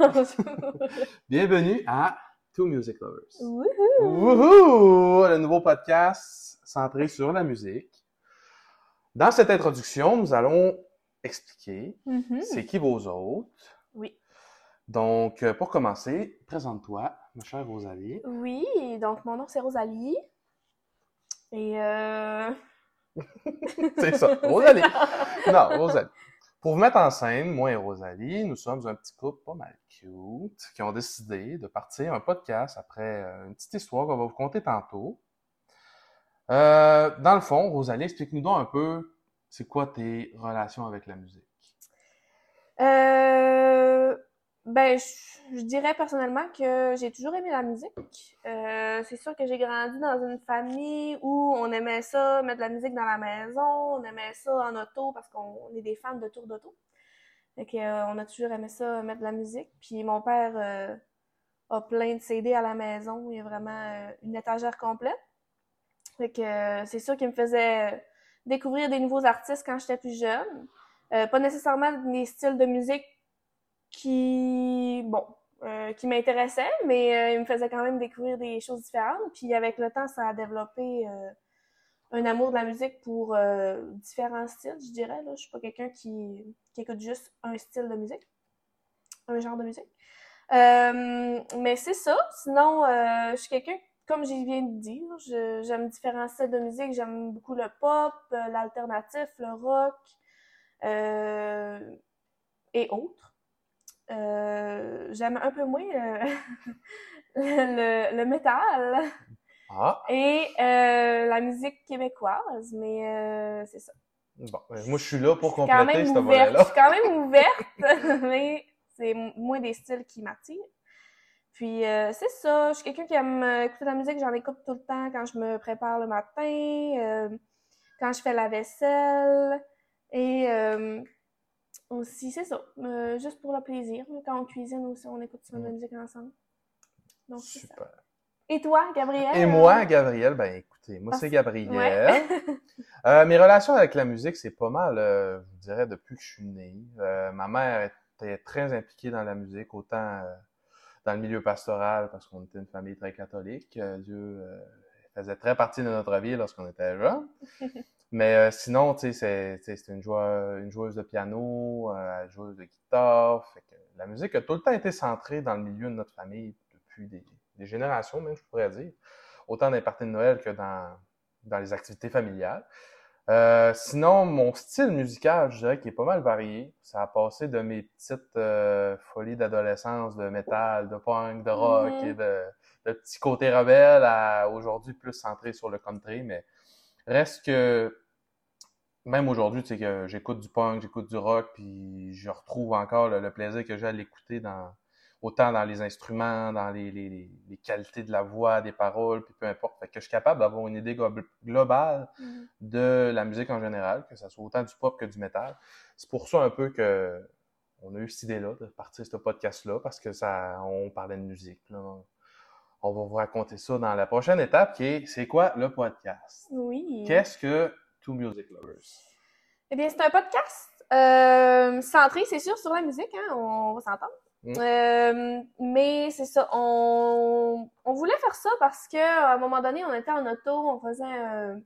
Bienvenue à Two Music Lovers. Wouhou! Wouhou! Le nouveau podcast centré sur la musique. Dans cette introduction, nous allons expliquer Mhm. c'est qui vos autres. Oui. Donc, euh, pour commencer, présente-toi, ma chère Rosalie. Oui, donc mon nom c'est Rosalie. Et euh... C'est ça, Rosalie. Non, Rosalie. Pour vous mettre en scène, moi et Rosalie, nous sommes un petit couple pas mal cute qui ont décidé de partir un podcast après euh, une petite histoire qu'on va vous conter tantôt. Euh, dans le fond, Rosalie, explique-nous donc un peu c'est quoi tes relations avec la musique. Euh, ben, je, dirais personnellement que j'ai toujours aimé la musique. Euh, c'est sûr que j'ai grandi dans une famille où on aimait ça, mettre de la musique dans la maison, on aimait ça en auto parce qu'on est des fans de tours d'auto. Fait que, euh, on a toujours aimé ça, mettre de la musique. Puis mon père euh, a plein de CD à la maison. Il y a vraiment une étagère complète. Fait que c'est sûr qu'il me faisait découvrir des nouveaux artistes quand j'étais plus jeune. Pas nécessairement des styles de musique qui, bon, euh, qui m'intéressaient, mais euh, il me faisait quand même découvrir des choses différentes. Puis avec le temps, ça a développé euh, un amour de la musique pour différents styles, je dirais. Là. Je suis pas quelqu'un qui, qui écoute juste un style de musique, un genre de musique. Mais c'est ça. Sinon, je suis quelqu'un, comme je viens de dire, j'aime différents styles de musique. J'aime beaucoup le pop, l'alternatif, le rock et autres. Euh, j'aime un peu moins euh, le, le métal Ah, et euh, la musique québécoise, mais c'est ça. bon, euh, moi je suis là pour compléter même ce ouverte. Je volet-là. suis quand même ouverte, mais c'est moins des styles qui m'attirent. Puis c'est ça, je suis quelqu'un qui aime écouter de la musique, j'en écoute tout le temps quand je me prépare le matin, quand je fais la vaisselle, et aussi, c'est ça, euh, juste pour le plaisir. Quand on cuisine aussi, on écoute souvent de la musique ensemble. Donc c'est ça. Super. Et toi, Gabrielle? Et moi, Gabriel, ben écoutez, moi c'est Gabriel. Ouais. Euh, mes relations avec la musique, c'est pas mal, euh, je vous dirais, depuis que je suis né. Ma mère était très impliquée dans la musique, autant dans le milieu pastoral, parce qu'on était une famille très catholique. Dieu faisait très partie de notre vie lorsqu'on était jeune. Mais euh, sinon, tu sais, c'est- une, joueuse, une joueuse de piano, euh, une joueuse de guitare. Fait que la musique a tout le temps été centrée dans le milieu de notre famille depuis des, des générations, même, je pourrais dire. Autant dans les parties de Noël que dans, dans les activités familiales. Euh, sinon, mon style musical, je dirais qu'il est pas mal varié. Ça a passé de mes petites euh, folies d'adolescence de métal, de punk, de rock Mhm. et de, de petits côtés rebelles à aujourd'hui plus centré sur le country. Mais reste que même aujourd'hui, tu sais que j'écoute du punk, j'écoute du rock, puis je retrouve encore le, le plaisir que j'ai à l'écouter dans autant dans les instruments, dans les, les, les- les qualités de la voix, des paroles, puis peu importe. Fait que je suis capable d'avoir une idée glo- globale Mhm. de la musique en général, que ça soit autant du pop que du métal. C'est pour ça un peu que on a eu cette idée-là de partir ce podcast-là, parce que ça, on parlait de musique. Là. On va vous raconter ça dans la prochaine étape, qui est c'est quoi le podcast? Oui. Qu'est-ce que Two Music Lovers? Eh bien, c'est un podcast euh, centré, c'est sûr, sur la musique, hein, on va s'entendre. Mm. Euh, mais c'est ça, on, on voulait faire ça parce que à un moment donné, on était en auto, on faisait un,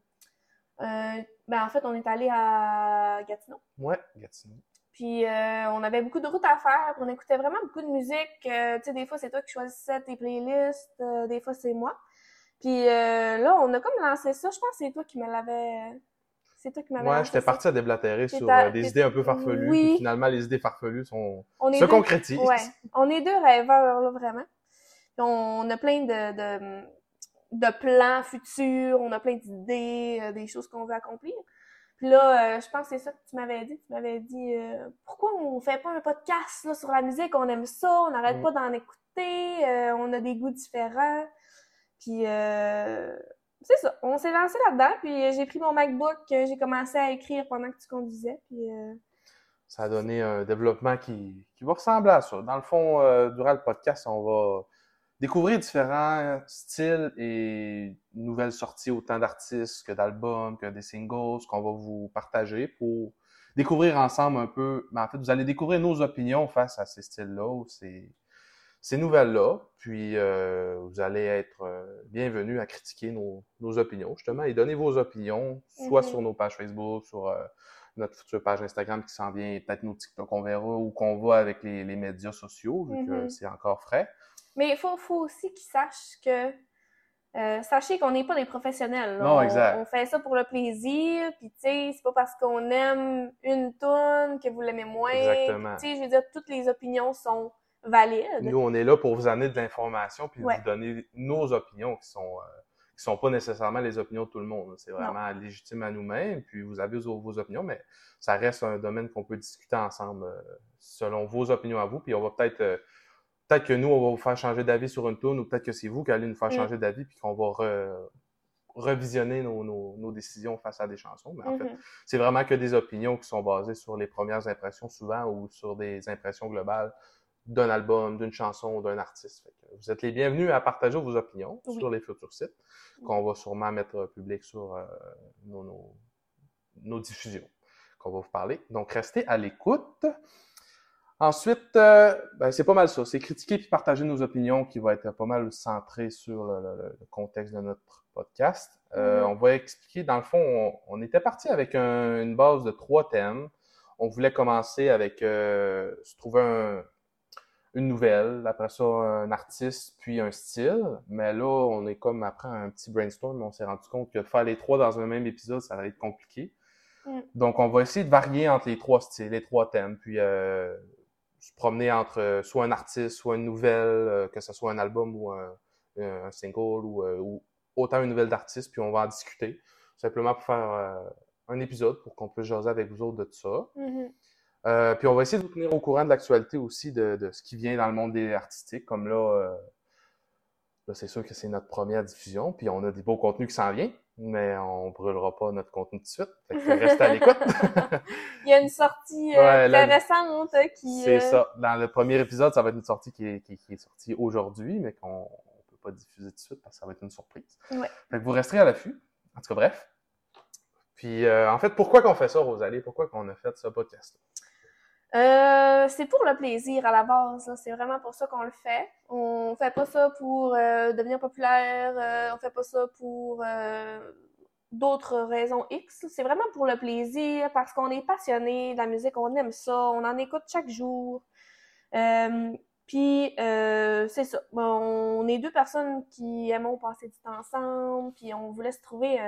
ben en fait, on est allé à Gatineau. Ouais, Gatineau. Puis euh, on avait beaucoup de routes à faire, on écoutait vraiment beaucoup de musique. Euh, tu sais, des fois c'est toi qui choisissais tes playlists, des fois c'est moi. Puis euh, là, on a comme lancé ça. Je pense que c'est toi qui me l'avais. C'est toi qui m'avais lancé j'étais parti à déblatérer sur à- euh, des idées un peu farfelues. Oui. puis finalement, les idées farfelues sont... On est se deux- concrétisent. Ouais, on est deux rêveurs, là, vraiment. On a plein de, de, de plans futurs, on a plein d'idées, euh, des choses qu'on veut accomplir. Puis là, euh, je pense que c'est ça que tu m'avais dit. Tu m'avais dit euh, pourquoi on fait pas un podcast là, sur la musique, on aime ça, on n'arrête Mm. pas d'en écouter, euh, on a des goûts différents. Puis euh, c'est ça, on s'est lancé là-dedans, puis euh, j'ai pris mon MacBook, j'ai commencé à écrire pendant que tu conduisais, puis euh, Ça a donné un développement qui, qui va ressembler à ça. Dans le fond, euh, durant le podcast, on va découvrir différents styles et nouvelles sorties, autant d'artistes que d'albums, que des singles, qu'on va vous partager pour découvrir ensemble un peu, mais en fait, vous allez découvrir nos opinions face à ces styles-là ces nouvelles-là. Puis, euh, vous allez être euh, bienvenus à critiquer nos, nos, opinions, justement, et donner vos opinions, soit Mhm. sur nos pages Facebook, sur euh, notre future page Instagram qui s'en vient, peut-être nos TikTok, on verra où qu'on va avec les, les médias sociaux, vu que Mhm. c'est encore frais. Mais il faut, faut aussi qu'ils sachent que. euh, sachez qu'on n'est pas des professionnels. là. Non, on, exact. on fait ça pour le plaisir, puis tu sais, c'est pas parce qu'on aime une tune que vous l'aimez moins. Exactement. Tu sais, je veux dire, toutes les opinions sont Nous, on est là pour vous amener de l'information puis Ouais. vous donner nos opinions qui sont euh, qui sont pas nécessairement les opinions de tout le monde. C'est vraiment légitime à nous-mêmes. Puis vous avez vos, vos opinions, mais ça reste un domaine qu'on peut discuter ensemble euh, selon vos opinions à vous. Puis on va peut-être euh, peut-être que nous, on va vous faire changer d'avis sur une tune ou peut-être que c'est vous qui allez nous faire Mm. changer d'avis puis qu'on va re- revisionner nos, nos, nos décisions face à des chansons. Mais en fait, Mhm. c'est vraiment que des opinions qui sont basées sur les premières impressions souvent ou sur des impressions globales d'un album, d'une chanson, d'un artiste. Vous êtes les bienvenus à partager vos opinions Oui. sur les futurs sites qu'on va sûrement mettre public sur euh, nos, nos, nos diffusions qu'on va vous parler. Donc, restez à l'écoute. Ensuite, euh, ben, c'est pas mal ça. C'est critiquer puis partager nos opinions qui va être pas mal centré sur le, le- le contexte de notre podcast. Euh, Mhm. On va expliquer, dans le fond, on, on était parti avec un- une base de trois thèmes. On voulait commencer avec se trouver un- une nouvelle, après ça un artiste, puis un style. Mais là, on est comme après un petit brainstorm, on s'est rendu compte que faire les trois dans un même épisode, ça allait être compliqué. Mm. Donc, on va essayer de varier entre les trois styles, les trois thèmes, puis euh, se promener entre euh, soit un artiste, soit une nouvelle, euh, que ce soit un album ou un, un single, ou, euh, ou autant une nouvelle d'artiste, puis on va en discuter. Simplement pour faire un épisode pour qu'on puisse jaser avec vous autres de tout ça. Mhm. Euh, puis on va essayer de vous tenir au courant de l'actualité aussi de, de ce qui vient dans le monde des artistiques. Comme là, euh, là c'est sûr que c'est notre première diffusion, puis on a des beaux contenus qui s'en viennent, mais on brûlera pas notre contenu tout de suite. Fait que restez à l'écoute. Il y a une sortie euh, Ouais, très là, récente euh, qui. c'est euh, ça. Dans le premier épisode, ça va être une sortie qui est, qui, qui est sortie aujourd'hui, mais qu'on on peut pas diffuser tout de suite parce que ça va être une surprise. Ouais. Fait que vous resterez à l'affût. En tout cas, bref. Puis, en fait, pourquoi qu'on fait ça, Rosalie? Pourquoi qu'on a fait ce podcast? Euh, c'est pour le plaisir à la base. C'est vraiment pour ça qu'on le fait. On fait pas ça pour euh, devenir populaire. euh, on fait pas ça pour euh, d'autres raisons X. C'est vraiment pour le plaisir parce qu'on est passionné de la musique, on aime ça, on en écoute chaque jour. Euh, puis c'est ça. Bon, on est deux personnes qui aimons passer du temps ensemble, puis on voulait se trouver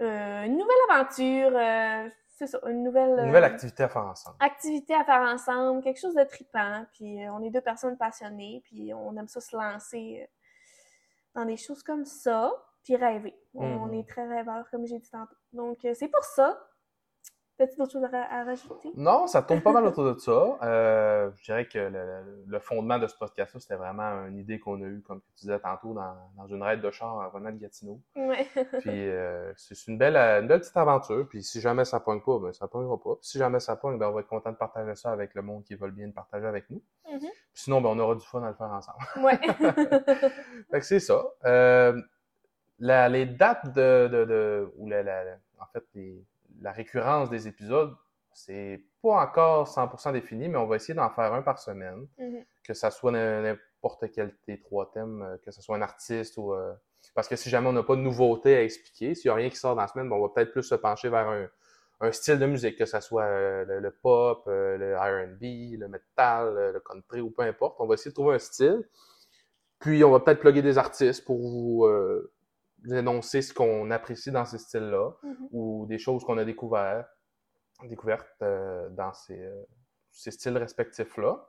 une nouvelle aventure. C'est ça, une nouvelle. Une euh, nouvelle activité à faire ensemble. activité à faire ensemble, quelque chose de trippant, puis euh, on est deux personnes passionnées, puis on aime ça se lancer euh, dans des choses comme ça, puis rêver. On, Mhm. est très rêveurs, comme j'ai dit tantôt. Donc, c'est pour ça. T'as-tu d'autres choses à, à rajouter? Non, ça tourne pas mal autour de ça. Euh, je dirais que le, le fondement de ce podcast-là, c'était vraiment une idée qu'on a eue, comme tu disais tantôt, dans, dans une raide de char venant de Gatineau. Ouais. Puis euh, c'est une belle, une belle petite aventure. Puis si jamais ça pogne pas, ben ça pognera pas. Puis si jamais ça pogne, ben on va être content de partager ça avec le monde qui veut bien le partager avec nous. Mhm. Puis sinon, ben on aura du fun à le faire ensemble. Ouais. fait que c'est ça. Euh, la- les dates de, de, de ou la, la- la- en fait les- la récurrence des épisodes, c'est pas encore 100% défini, mais on va essayer d'en faire un par semaine, Mhm. que ça soit n'importe quel des trois thèmes, euh, que ce soit un artiste ou euh, parce que si jamais on n'a pas de nouveauté à expliquer, s'il y a rien qui sort dans la semaine, ben, on va peut-être plus se pencher vers un, un style de musique, que ce soit euh, le, le pop, euh, le R&B, le metal, le country ou peu importe. On va essayer de trouver un style. Puis on va peut-être plugger des artistes pour vous, euh, vous énoncer ce qu'on apprécie dans ces styles-là Mhm. ou des choses qu'on a découvert, découvertes euh, dans ces, euh, ces styles respectifs-là.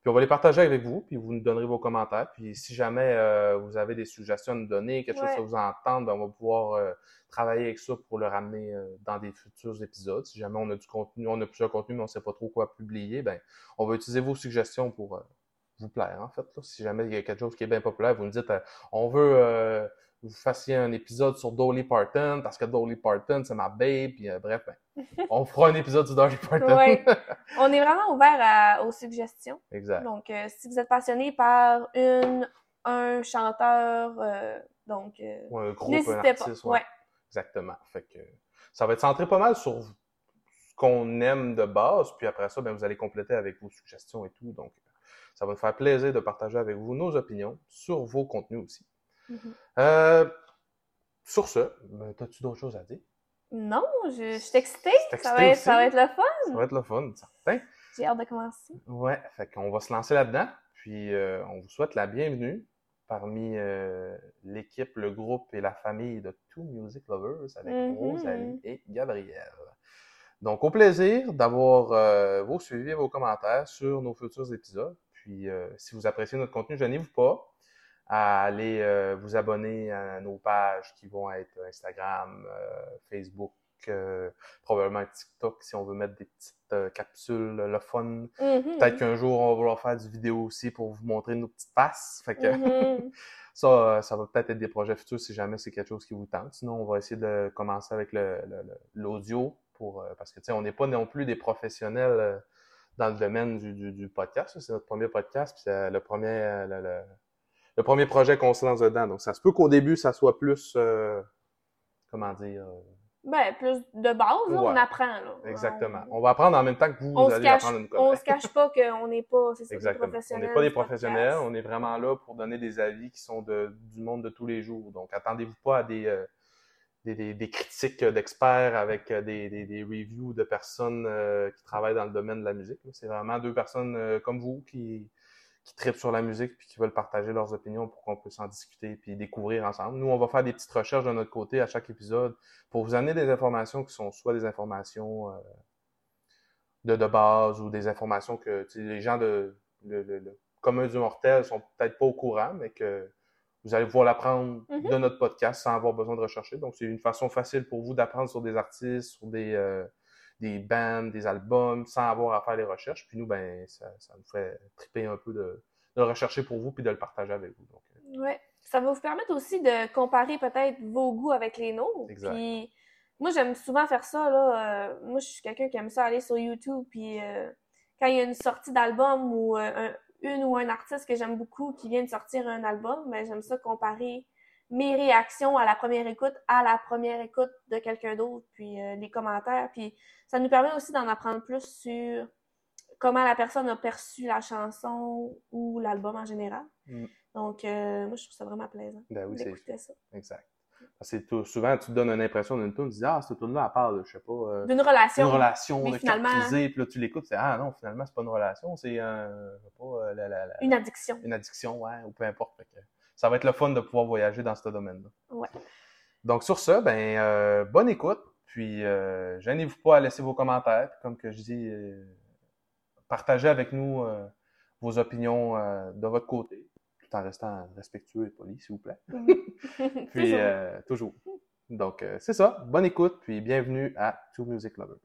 Puis on va les partager avec vous, puis vous nous donnerez vos commentaires. Puis si jamais euh, vous avez des suggestions à nous donner, quelque chose que vous entendre, ben, on va pouvoir travailler avec ça pour le ramener dans des futurs épisodes. Si jamais on a du contenu, on a plusieurs contenus, mais on ne sait pas trop quoi publier, ben on va utiliser vos suggestions pour vous plaire, en fait. là. Si jamais il y a quelque chose qui est bien populaire, vous nous dites on veut vous fassiez un épisode sur Dolly Parton, parce que Dolly Parton, c'est ma babe, puis euh, bref, ben, on fera un épisode sur Dolly Parton. Ouais. On est vraiment ouvert à- aux suggestions. exact. Donc, euh, si vous êtes passionné par une, un chanteur, euh, donc, Ou un groupe, un pas. Ouais. Exactement. Fait que ça va être centré pas mal sur qu'on aime de base, puis après ça, ben, vous allez compléter avec vos suggestions et tout. Donc, ça va nous faire plaisir de partager avec vous nos opinions sur vos contenus aussi. Mhm. Euh, sur ce, ben, as-tu d'autres choses à dire? Non, je, je suis excitée. Ça va, être, ça va être le fun. Ça va être le fun, certain. J'ai hâte de commencer. Ouais, fait qu'on va se lancer là-dedans. Puis euh, on vous souhaite la bienvenue parmi euh, l'équipe, le groupe et la famille de Two Music Lovers avec Mhm. Rosalie et Gabriel. Donc au plaisir d'avoir euh, vos suivis et vos commentaires sur nos futurs épisodes. Puis euh, si vous appréciez notre contenu, gênez-vous pas à aller euh, vous abonner à nos pages qui vont être Instagram, euh, Facebook, euh, probablement TikTok si on veut mettre des petites capsules, le fun. Mhm. Peut-être qu'un jour, on va vouloir faire du vidéo aussi pour vous montrer nos petites faces. Fait que Mhm. ça, ça va peut-être être des projets futurs si jamais c'est quelque chose qui vous tente. Sinon, on va essayer de commencer avec le- le- le- l'audio pour parce que tu sais, on n'est pas non plus des professionnels dans le domaine du, du, du podcast. C'est notre premier podcast, puis c'est le premier le, le- premier projet qu'on se lance dedans. Donc, ça se peut qu'au début, ça soit plus euh, comment dire? Euh, Ben, plus de base, là, on apprend. Là. exactement. On, on va apprendre en même temps que vous, on vous se allez cache, apprendre à nous on se cache pas qu'on n'est pas, c'est. On n'est pas des professionnels, on est vraiment là pour donner des avis qui sont de, du monde de tous les jours. Donc, attendez-vous pas à des, euh, des, des- des critiques d'experts avec euh, des, des, reviews de personnes euh, qui travaillent dans le domaine de la musique. C'est vraiment deux personnes euh, comme vous qui, qui tripent sur la musique puis qui veulent partager leurs opinions pour qu'on puisse en discuter puis découvrir ensemble. Nous, on va faire des petites recherches de notre côté à chaque épisode pour vous amener des informations qui sont soit des informations euh, de, de base ou des informations que les gens de le, le- le commun du mortel sont peut-être pas au courant, mais que vous allez pouvoir l'apprendre Mhm. de notre podcast sans avoir besoin de rechercher. Donc, c'est une façon facile pour vous d'apprendre sur des artistes, sur des, euh, des bands, des albums, sans avoir à faire les recherches. Puis nous, ben, ça, ça nous fait triper un peu de, de le rechercher pour vous puis de le partager avec vous. Donc, euh, Ouais. Ça va vous permettre aussi de comparer peut-être vos goûts avec les nôtres. Exact. Puis moi, j'aime souvent faire ça. Là. Euh, moi, je suis quelqu'un qui aime ça aller sur YouTube. Puis euh, quand il y a une sortie d'album ou un- une ou un artiste que j'aime beaucoup qui vient de sortir un album, ben, j'aime ça comparer mes réactions à la première écoute à la première écoute de quelqu'un d'autre, puis euh, les commentaires. Puis ça nous permet aussi d'en apprendre plus sur comment la personne a perçu la chanson ou l'album en général. Mm. Donc, euh, moi, je trouve ça vraiment plaisant ben oui, c'est d'écouter ça. exact. Parce que tout- souvent, tu te donnes une impression d'une tune, tu dis, ah, cette tune-là, elle parle, je sais pas, euh, D'une relation. une relation mais de finalement- puis là, tu l'écoutes, c'est ah non, finalement, c'est pas une relation, c'est un, sais pas, euh, la, la, la- Une addiction. une addiction, ouais, ou peu importe. Que ça va être le fun de pouvoir voyager dans ce domaine-là. Ouais. Donc, sur ça, ben, euh, bonne écoute, puis euh, gênez-vous pas à laisser vos commentaires, puis comme que je dis, euh, partagez avec nous euh, vos opinions de votre côté, tout en restant respectueux et poli, s'il vous plaît. Puis, Toujours. toujours. Donc, c'est ça. Bonne écoute, puis bienvenue à Two Music Lovers.